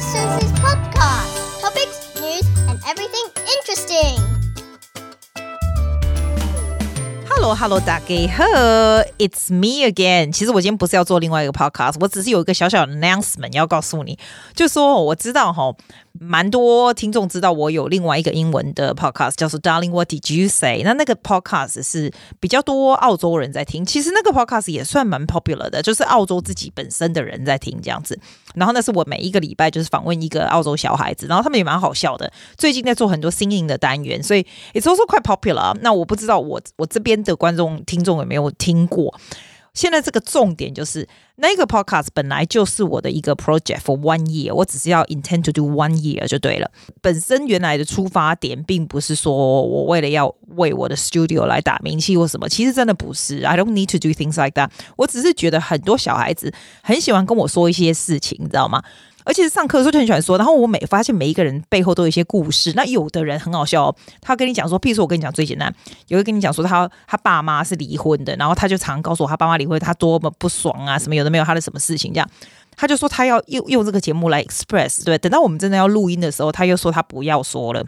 Sister Susie's Hello Hello，大家好，It's me again。其实我今天不是要做另外一个 podcast，我只是有一个小小的 announcement 要告诉你，就说我知道哈。蛮多听众知道我有另外一个英文的 podcast，叫做 Darling What Did You Say？那那个 podcast 是比较多澳洲人在听，其实那个 podcast 也算蛮 popular 的，就是澳洲自己本身的人在听这样子。然后那是我每一个礼拜就是访问一个澳洲小孩子，然后他们也蛮好笑的。最近在做很多新颖的单元，所以 it's also quite popular。那我不知道我我这边的观众听众有没有听过？现在这个重点就是那个 podcast 本来就是我的一个 project for one year，我只是要 intend to do one year 就对了。本身原来的出发点并不是说我为了要为我的 studio 来打名气或什么，其实真的不是。I don't need to do things like that。我只是觉得很多小孩子很喜欢跟我说一些事情，你知道吗？而且上课的时候就很喜欢说，然后我每发现每一个人背后都有一些故事。那有的人很好笑，他跟你讲说，譬如说我跟你讲最简单，有人跟你讲说他他爸妈是离婚的，然后他就常告诉我他爸妈离婚他多么不爽啊，什么有的没有他的什么事情这样，他就说他要用用这个节目来 express。对，等到我们真的要录音的时候，他又说他不要说了，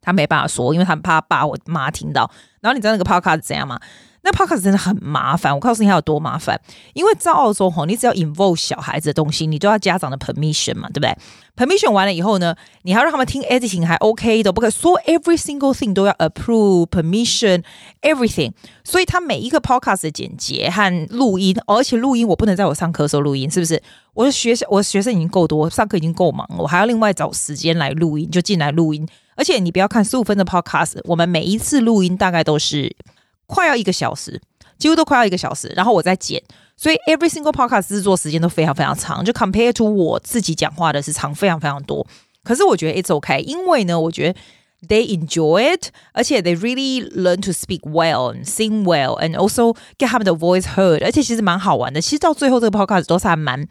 他没办法说，因为他怕爸我妈听到。然后你知道那个 podcast 怎样吗？那 podcast 真的很麻烦，我告诉你它有多麻烦。因为在澳洲吼，你只要 involve 小孩子的东西，你都要家长的 permission 嘛，对不对？permission 完了以后呢，你还要让他们听 editing 还 OK 的，不可以说 every single thing 都要 approve permission everything。所以他每一个 podcast 的剪辑和录音，而且录音我不能在我上课时候录音，是不是？我的学生，我的学生已经够多，上课已经够忙了，我还要另外找时间来录音，就进来录音。而且你不要看十五分的 podcast，我们每一次录音大概都是。快要一个小时，几乎都快要一个小时，然后我再剪，所以 every single podcast 制作时间都非常非常长，就 compare to 我自己讲话的是长非常非常多。可是我觉得 it's okay，因为呢，我觉得 they enjoy it，而且 they really learn to speak well and sing well，and also get 他们的 voice heard，而且其实蛮好玩的。其实到最后这个 podcast 都是还蛮。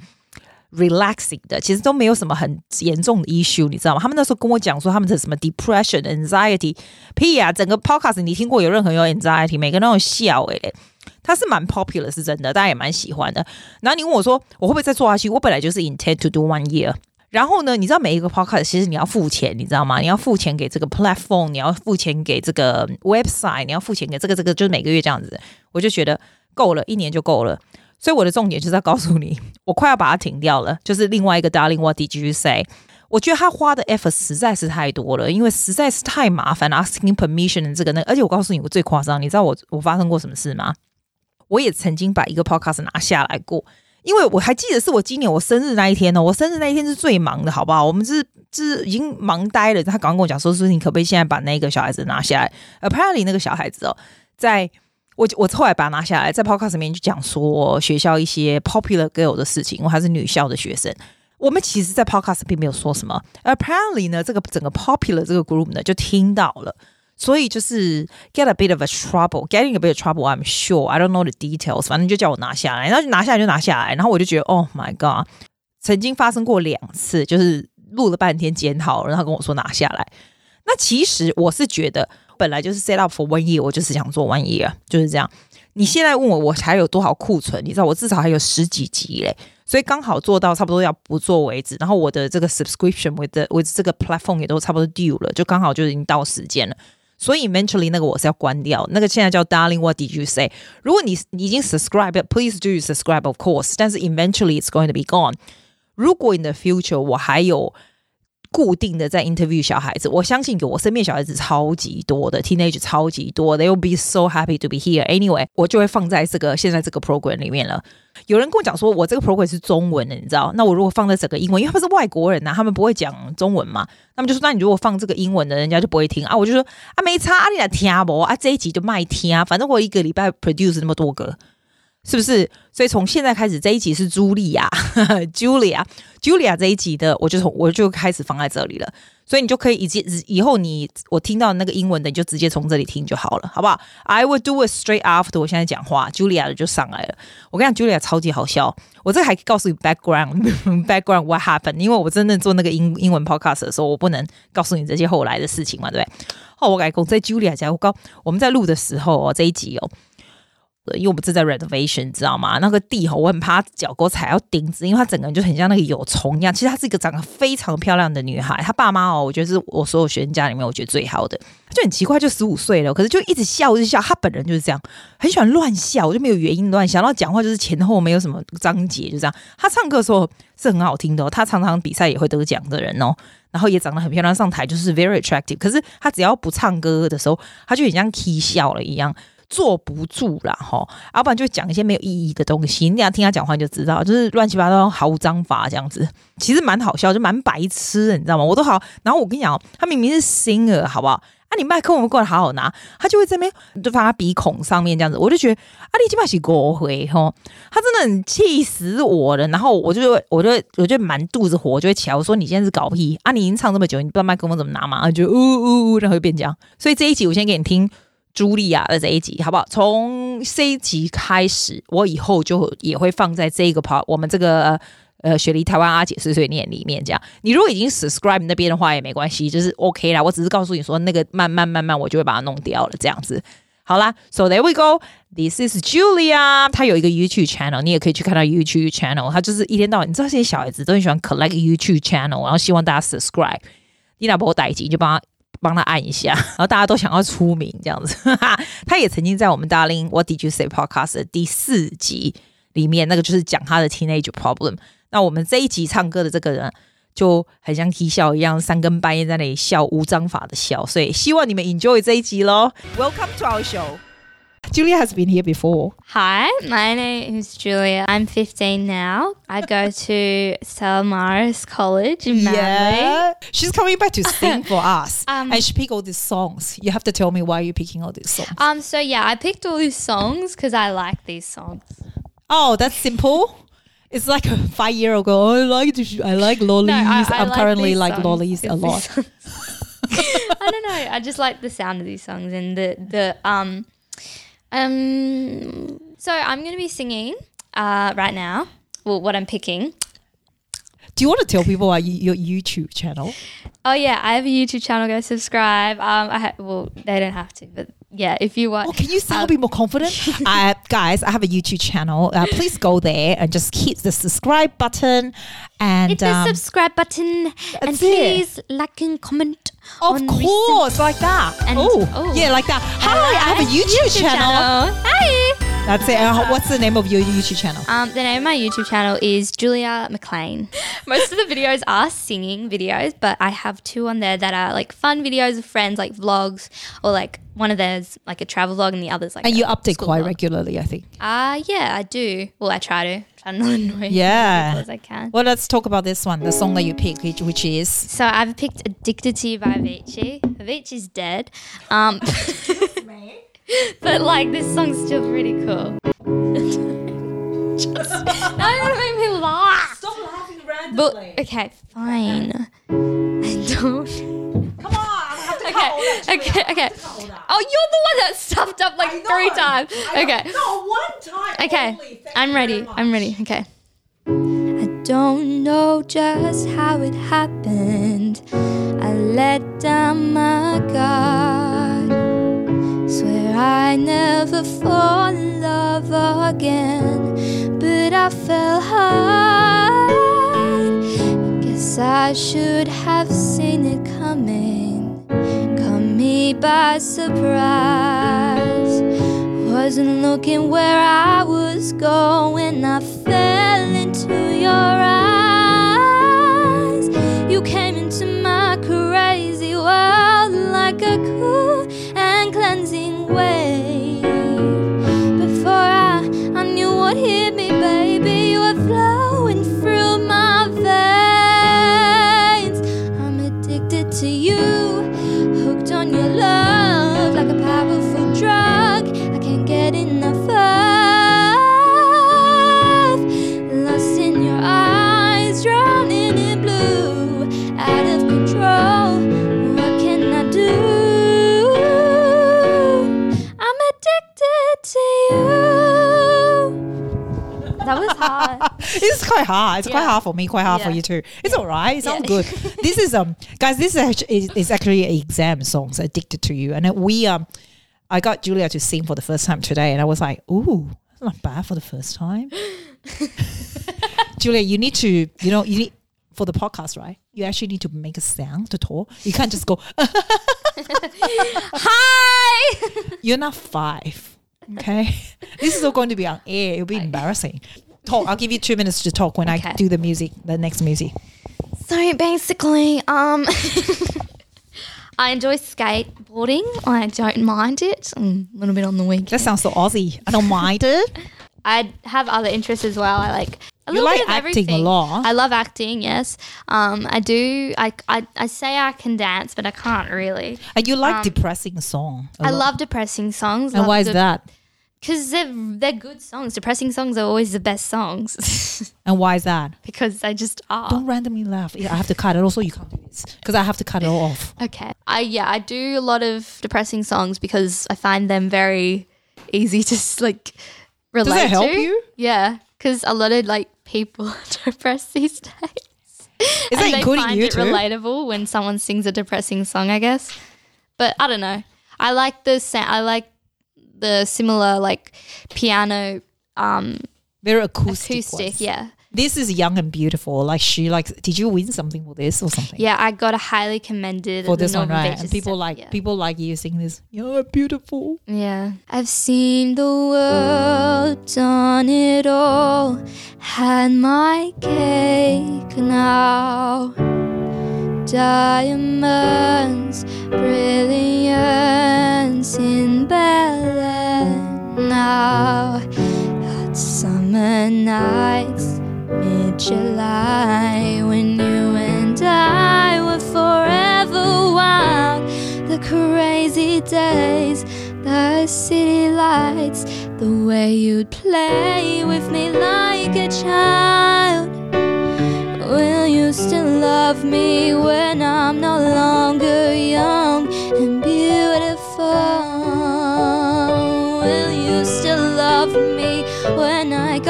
Relaxing 的，其实都没有什么很严重的 issue，你知道吗？他们那时候跟我讲说他们的什么 depression、anxiety，屁啊！整个 podcast 你听过有任何有 anxiety，每个人都有笑诶，他是蛮 popular 是真的，大家也蛮喜欢的。然后你问我说我会不会再做下去？我本来就是 intend to do one year。然后呢，你知道每一个 podcast 其实你要付钱，你知道吗？你要付钱给这个 platform，你要付钱给这个 website，你要付钱给这个这个，就是每个月这样子。我就觉得够了，一年就够了。所以我的重点就是要告诉你，我快要把它停掉了。就是另外一个 Darling What Did You Say？我觉得他花的 effort 实在是太多了，因为实在是太麻烦了，asking permission 这个那。而且我告诉你，我最夸张，你知道我我发生过什么事吗？我也曾经把一个 podcast 拿下来过，因为我还记得是我今年我生日那一天呢。我生日那一天是最忙的，好不好？我们是是已经忙呆了。他刚刚跟我讲说，说你可不可以现在把那个小孩子拿下来？Apparently 那个小孩子哦，在。我我后来把它拿下来，在 podcast 里面就讲说学校一些 popular girl 的事情。我还是女校的学生，我们其实，在 podcast 并没有说什么。Apparently 呢，这个整个 popular 这个 group 呢就听到了，所以就是 get a bit of a trouble，getting a bit of trouble。I'm sure I don't know the details，反正就叫我拿下来，然后就拿下来就拿下来，然后我就觉得 Oh my god，曾经发生过两次，就是录了半天剪好，然后跟我说拿下来。那其实我是觉得。本来就是 set up for one year，我就是想做 one year，就是这样。你现在问我，我还有多少库存？你知道，我至少还有十几集嘞，所以刚好做到差不多要不做为止。然后我的这个 subscription with the, with 这个 platform 也都差不多 due 了，就刚好就已经到时间了。所以 eventually 那个我是要关掉，那个现在叫 Darling，What did you say？如果你你已经 subscribe，please do subscribe，of course。但是 eventually it's going to be gone。如果 in the future 我还有固定的在 interview 小孩子，我相信有我身边小孩子超级多的 teenage 超级多，they will be so happy to be here. Anyway，我就会放在这个现在这个 program 里面了。有人跟我讲说，我这个 program 是中文的，你知道？那我如果放在整个英文，因为他们是外国人呐，他们不会讲中文嘛，他们就说，那你如果放这个英文的，人家就不会听啊。我就说啊，没差，你来听不啊？这一集就卖听啊，反正我一个礼拜 produce 那么多个。是不是？所以从现在开始，这一集是茱莉亚，Julia，Julia 这一集的，我就从我就开始放在这里了。所以你就可以以及以后你我听到那个英文的，你就直接从这里听就好了，好不好？I will do it straight after 我现在讲话，Julia 的就上来了。我跟你讲，Julia 超级好笑。我这还告诉你 background，background what happened，因为我真正做那个英英文 podcast 的时候，我不能告诉你这些后来的事情嘛，对不对？哦，我改讲在 Julia 家，我告我们在录的时候哦，这一集哦。因为我们正在 renovation，你知道吗？那个地吼，我很怕脚给我踩到钉子，因为她整个人就很像那个有虫一样。其实她是一个长得非常漂亮的女孩，她爸妈哦，我觉得是我所有学生家里面我觉得最好的。就很奇怪，就十五岁了，可是就一直笑，一直笑。她本人就是这样，很喜欢乱笑，我就没有原因乱笑。然后讲话就是前后没有什么章节，就这样。她唱歌的时候是很好听的，她常常比赛也会得奖的人哦。然后也长得很漂亮，上台就是 very attractive。可是她只要不唱歌的时候，她就很像 k 笑了一样。坐不住了哈，要不然就讲一些没有意义的东西。你要听他讲话你就知道，就是乱七八糟、毫无章法这样子。其实蛮好笑，就蛮白痴的，你知道吗？我都好。然后我跟你讲，他明明是 singer，好不好？啊，你麦克风过来好好拿，他就会这边就放他鼻孔上面这样子。我就觉得啊，你起码是国回吼，他真的很气死我了。然后我就我就我就满肚子火，就会起来。我说你现在是搞屁啊！你已经唱这么久，你不知道麦克风怎么拿嘛？就呜呜呜，然后就变这样。所以这一集我先给你听。茱莉亚的这一集，好不好？从 C 集开始，我以后就也会放在这个 part，我们这个呃雪梨台湾阿姐碎碎念里面。这样，你如果已经 subscribe 那边的话也没关系，就是 OK 啦。我只是告诉你说，那个慢慢慢慢，我就会把它弄掉了。这样子，好啦。So there we go. This is Julia. 她有一个 YouTube channel，你也可以去看她 YouTube channel。她就是一天到晚，你知道这些小孩子都很喜欢 collect YouTube channel，然后希望大家 subscribe。你老婆带一集就帮他。帮他按一下，然后大家都想要出名这样子。他也曾经在我们 Darling What Did You Say Podcast 的第四集里面，那个就是讲他的 teenage problem。那我们这一集唱歌的这个人就很像啼笑一样，三更半夜在那里笑，无章法的笑。所以希望你们 enjoy 这一集喽。Welcome to our show. Giulia has been here before. Hi, my name is Giulia. I'm 15 now. I go to Stella Maris College in Manly. Yeah. She's coming back to sing for us. Um, and she picked all these songs. You have to tell me why you're picking all these songs. Um, so yeah, I picked all these songs because I like these songs. Oh, that's simple. It's like a five year ago. I like I like lollies. No, I, am like currently like lollies a lot. I don't know. I just like the sound of these songs and the the um um, so I'm going to be singing uh, right now. Well, what I'm picking. Do you want to tell people about your YouTube channel? Oh yeah, I have a YouTube channel. Go subscribe. Um, I ha- well, they don't have to, but yeah, if you want. Oh, can you sound um, a bit more confident? uh, guys, I have a YouTube channel. Uh, please go there and just hit the subscribe button and hit the um, subscribe button and please it. like and comment. Of course, like that. And, oh, oh, yeah, like that. Hi, I have a YouTube, YouTube channel. channel. Hi. That's it. Uh, what's the name of your YouTube channel? Um, the name of my YouTube channel is Giulia McLean. Most of the videos are singing videos, but I have two on there that are like fun videos of friends, like vlogs, or like one of theirs like a travel vlog, and the others like. And you update quite vlog. regularly, I think. Ah, uh, yeah, I do. Well, I try to try not annoy yeah as I can. Well, let's talk about this one, the song that you picked, which, which is. So I've picked "Addicted to You" by Avicii. Avicii's dead. Um, but like this song's still pretty cool. Just, now you want to make me laugh. Stop laughing randomly. But, okay, fine. I don't. Come on. okay, okay, okay. Oh, you're the one that stuffed up like three times. Okay. No, one time. Okay, I'm ready. I'm ready. Okay. I don't know just how it happened. I let down my guard. I never fall in love again, but I fell hard. Guess I should have seen it coming, caught me by surprise. Wasn't looking where I was going, I fell into your eyes. You came into my crazy world like a cool it's quite hard. It's quite hard for me, quite hard for you too. It's all right. It sounds Yeah. good. this is um, guys. This is actually, is, is actually an exam song. So addicted to you, and we um. I got Giulia to sing for the first time today, and I was like, "Ooh, that's not bad for the first time." Giulia, you need to, you know, you need for the podcast, right? You actually need to make a sound to talk. You can't just go. Hi. You're not five, okay? this is all going to be on air. It'll be embarrassing. Talk. I'll give you two minutes to talk when Okay. I do the music, the next music. so basically, um, I enjoy skateboarding. I don't mind it. Mm, a little bit on the weekend. That sounds so Aussie. I don't mind it. I have other interests as well. I like a You like bit of acting a lot. I love acting. Yes, um, I do. I, I I say I can dance, but I can't really. And you like Um, depressing song. I lot. love depressing songs. And why is that? Because they're they're good songs. Depressing songs are always the best songs And why is that? because they just are. Don't randomly laugh. Yeah, I have to cut it. Also, you can't do this because I have to cut it all off. Okay. I yeah, I do a lot of depressing songs because I find them very easy to like relate to. Does it help to. you? Yeah, because a lot of like people are depressed these days. Is and that they including find you it too? relatable when someone sings a depressing song, I guess. But I don't know. I like the sa- I like the similar like piano um Very acoustic. acoustic. ones. Yeah. This is young and beautiful. Like she like, Did you win something for this or something? Yeah, I got a highly commended For this one, right? Beaches And people like yeah. people like you sing this. You're beautiful. Yeah. I've seen the world, done it all, had my cake now. Diamonds, brilliance in Bel Air now. Hot summer nights, mid July, when you and I were forever wild. The crazy days, the city lights, the way you'd play with me like a child.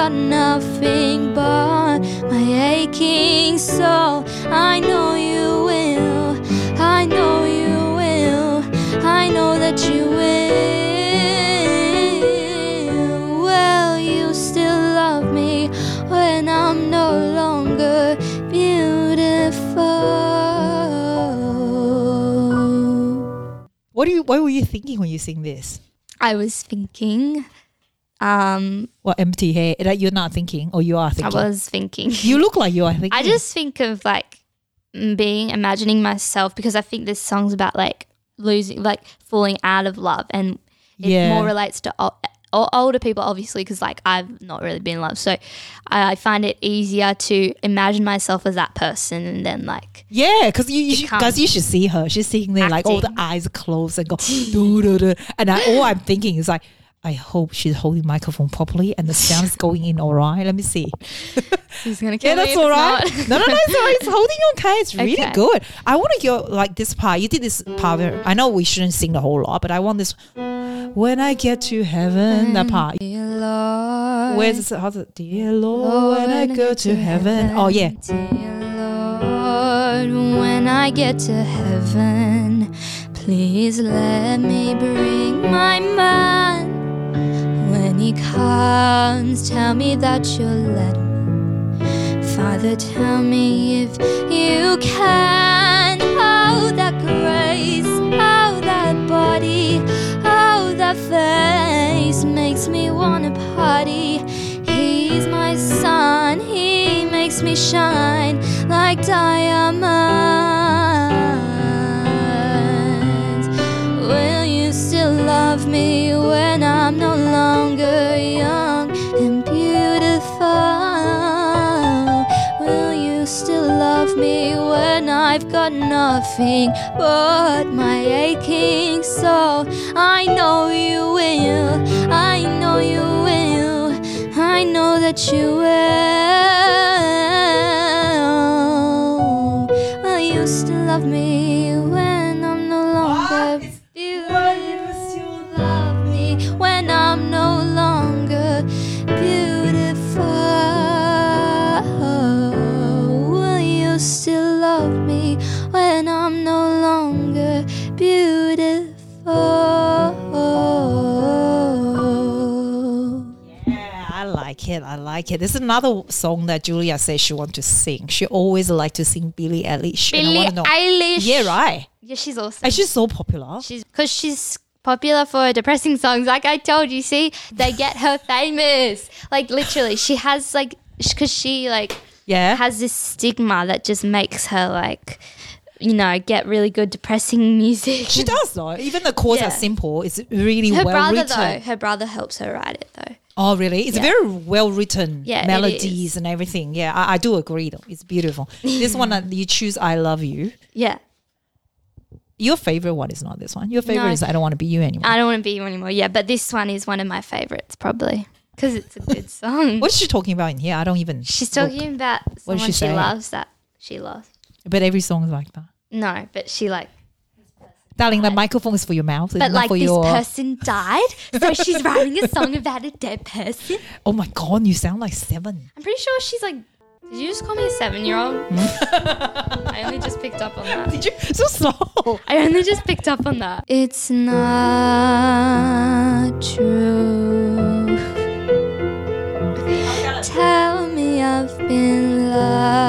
Got nothing but my aching soul? I know you will, I know you will, I know that you will. Will you still love me when I'm no longer beautiful? What do you? What were you thinking when you sing this? I was thinking, um, What empty hair? That you're not thinking, or you are thinking? I was thinking. You look like you are thinking. I just think of like being imagining myself because I think this song's about like losing, like falling out of love, and it Yeah. more relates to o- older people, obviously, because like I've not really been in love, so I, I find it easier to imagine myself as that person, and then like Yeah, because you, you, should- you should see her. She's sitting there like all the eyes closed and go, "Doo, doo, doo." and I, all I'm thinking is like, I hope she's holding microphone properly and the sound's going in all right. Let me see. She's gonna Yeah, kill me that's all right. all it's right. not. no, no, no, it's all right. It's holding okay. It's really Okay. good. I want to go like this part. You did this part. where- I know we shouldn't sing the whole lot, but I want this. When I get to heaven, that part. Dear Lord, Where's it? How's it? Dear Lord, when I go to heaven. Oh yeah. Dear Lord, when I get to heaven, please let me bring my man. He comes, tell me that you'll let me. Father, tell me if you can. Oh, that grace, oh, that body, oh, that face makes me wanna party. He's my son, he makes me shine like diamonds. Will you still love me I've got nothing but my aching soul? I know you will, I know you will, I know that you will. It. I like it. There's another song that Giulia says she wants to sing. She always like to sing Billie Eilish. Billie Eilish. Yeah, right. Yeah, she's awesome. And she's so popular. She's because she's popular for depressing songs. Like I told you, see, they get her famous. Like literally, she has like because she like Yeah. has this stigma that just makes her like you know get really good depressing music. She does though. Even the chords Yeah. are simple. It's really Her well brother written. though, her brother helps her write it though. Oh, really? It's Yeah. very well written. Yeah, melodies and everything. Yeah, I, I do agree though. It's beautiful. this one that uh, you choose, I love you. Yeah, Your favorite one is not this one. Your favorite No. is I don't want to be you anymore. I don't want to be you anymore. Yeah, but this one is one of my favorites probably because it's a good song. what is she talking about in here? I don't even. She's look. talking about What someone does she she, loves that she loves. But every song is like that. No, but she like, Darling, the microphone is for your mouth. It's but not like for this your. person died, so she's writing a song about a dead person. oh my god, you sound like seven. I'm pretty sure she's like. Did you just call me a seven-year-old? Hmm? I only just picked up on that. Did you? So slow. I only just picked up on that. It's not true. Tell me I've been lied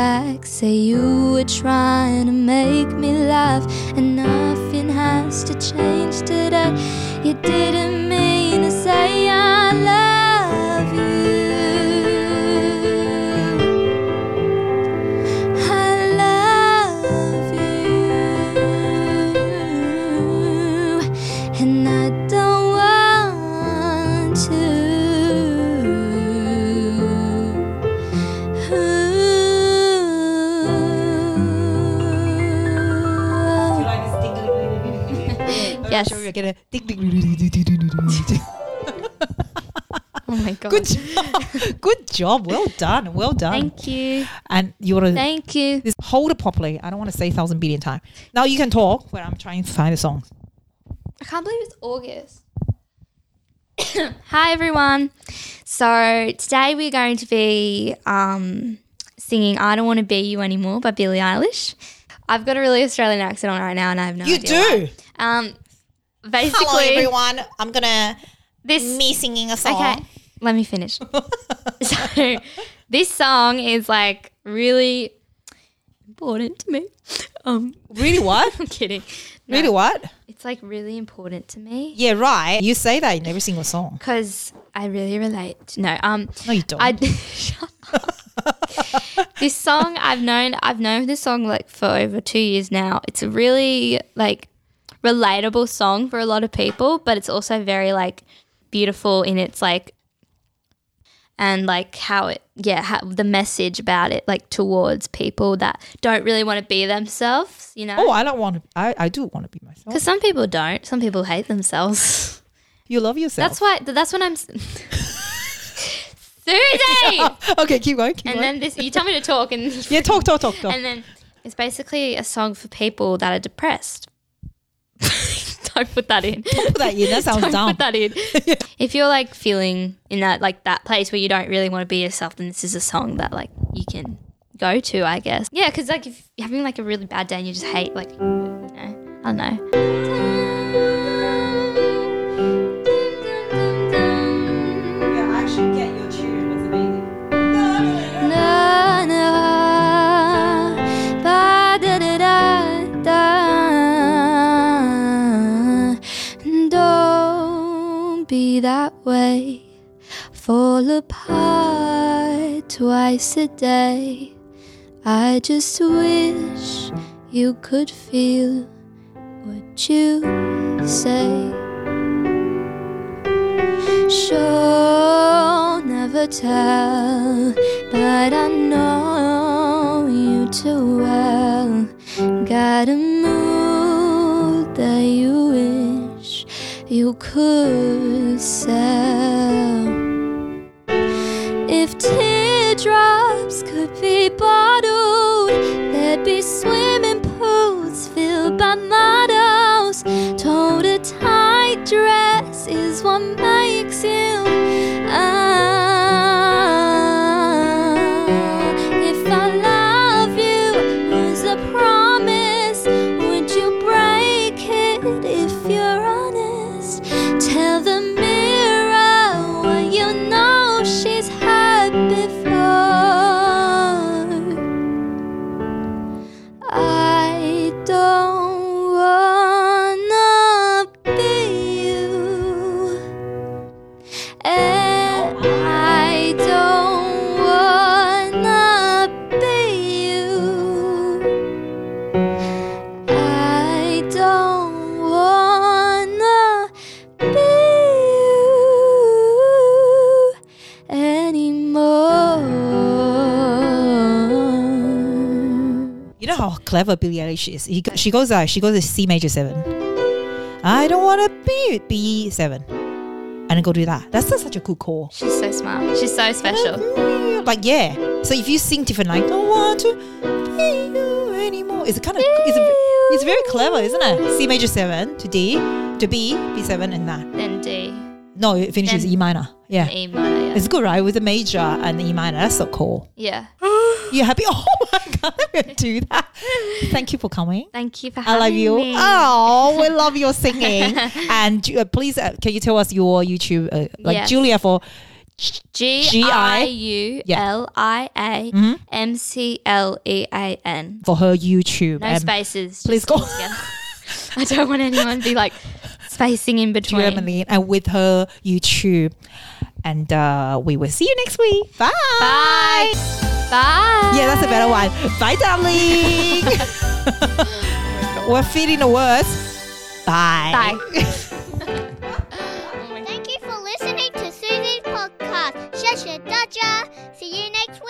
back? Say you were trying to make me laugh, and nothing has to change today. You didn't mean to say I Yes. Sure, you're gonna ding, ding, Oh my god. Good job. Good job. Well done. Well done. Thank you. and you want to Thank you. this hold it properly. I don't want to say a thousand billion times. Now you can talk, but I'm trying to find the song. I can't believe it's August. Hi everyone. So today we're going to be um, singing "I Don't Want to Be You Anymore" by Billie Eilish. I've got a really Australian accent on right now, and I have no You idea. do. why. Um, basically, everyone. I'm gonna this me singing a song. Okay, let me finish. so, this song is like really important to me. Um, Really what? I'm kidding. No, Really what? It's like really important to me Yeah, right. You say that in every single song. because I really relate. No, um, No, you don't. I shut up. this song I've known I've known this song like for over two years now. It's a really like relatable song for a lot of people, but it's also very like beautiful in its like and like how it yeah how, the message about it like towards people that don't really want to be themselves you know oh, I don't want to. I, I do want to be myself. because some people don't some people hate themselves You love yourself. that's why that's when i'm Susie! okay, keep going. Keep and going. then this you tell me to talk and yeah, talk, talk, talk, talk. and then it's basically a song for people that are depressed. Don't put that in. Put that in. That sounds Don't dumb. put that in. If you're like feeling in that like that place where you don't really want to be yourself, then this is a song that like you can go to, I guess. Yeah, because like if you're having like a really bad day and you just hate like you know, I don't know. That way. Fall apart twice a day. I just wish you could feel what you say. Sure, never tell, but I know you too well. Got a you could sell. If teardrops could be bottled, there'd be swimming pools filled by models. Told a tight dress is one makes clever Billie Eilish is. He, she goes uh, she goes to C major seven. I don't want to be B seven, and then go do that. That's such a cool chord. She's so smart. She's so special. Like yeah. So if you sing different, like don't want to be you anymore, it's a kind of it's, a- it's very clever, isn't it? C major seven to D to B B seven and that. Then D. No, it finishes Then- E minor. Yeah. E minor. Yeah. It's good, right? With the major and the E minor. That's so cool. yeah. You happy? Oh my god, I'm gonna do that. Thank you for coming. Thank you for I love you. me. Oh, we love your singing. and uh, please, uh, can you tell us your YouTube, uh, like Yes. Giulia for G I U L I A M C L E A N. for her YouTube? No and spaces. please go- I don't want anyone to be like spacing in between. Germany and with her YouTube. And uh, we will see you next week. Bye. Bye. Bye. Yeah, that's a better one. Bye, darling. We're feeding the words. Bye. Bye. Thank you for listening to Susie's podcast. Shasha Daja. See you next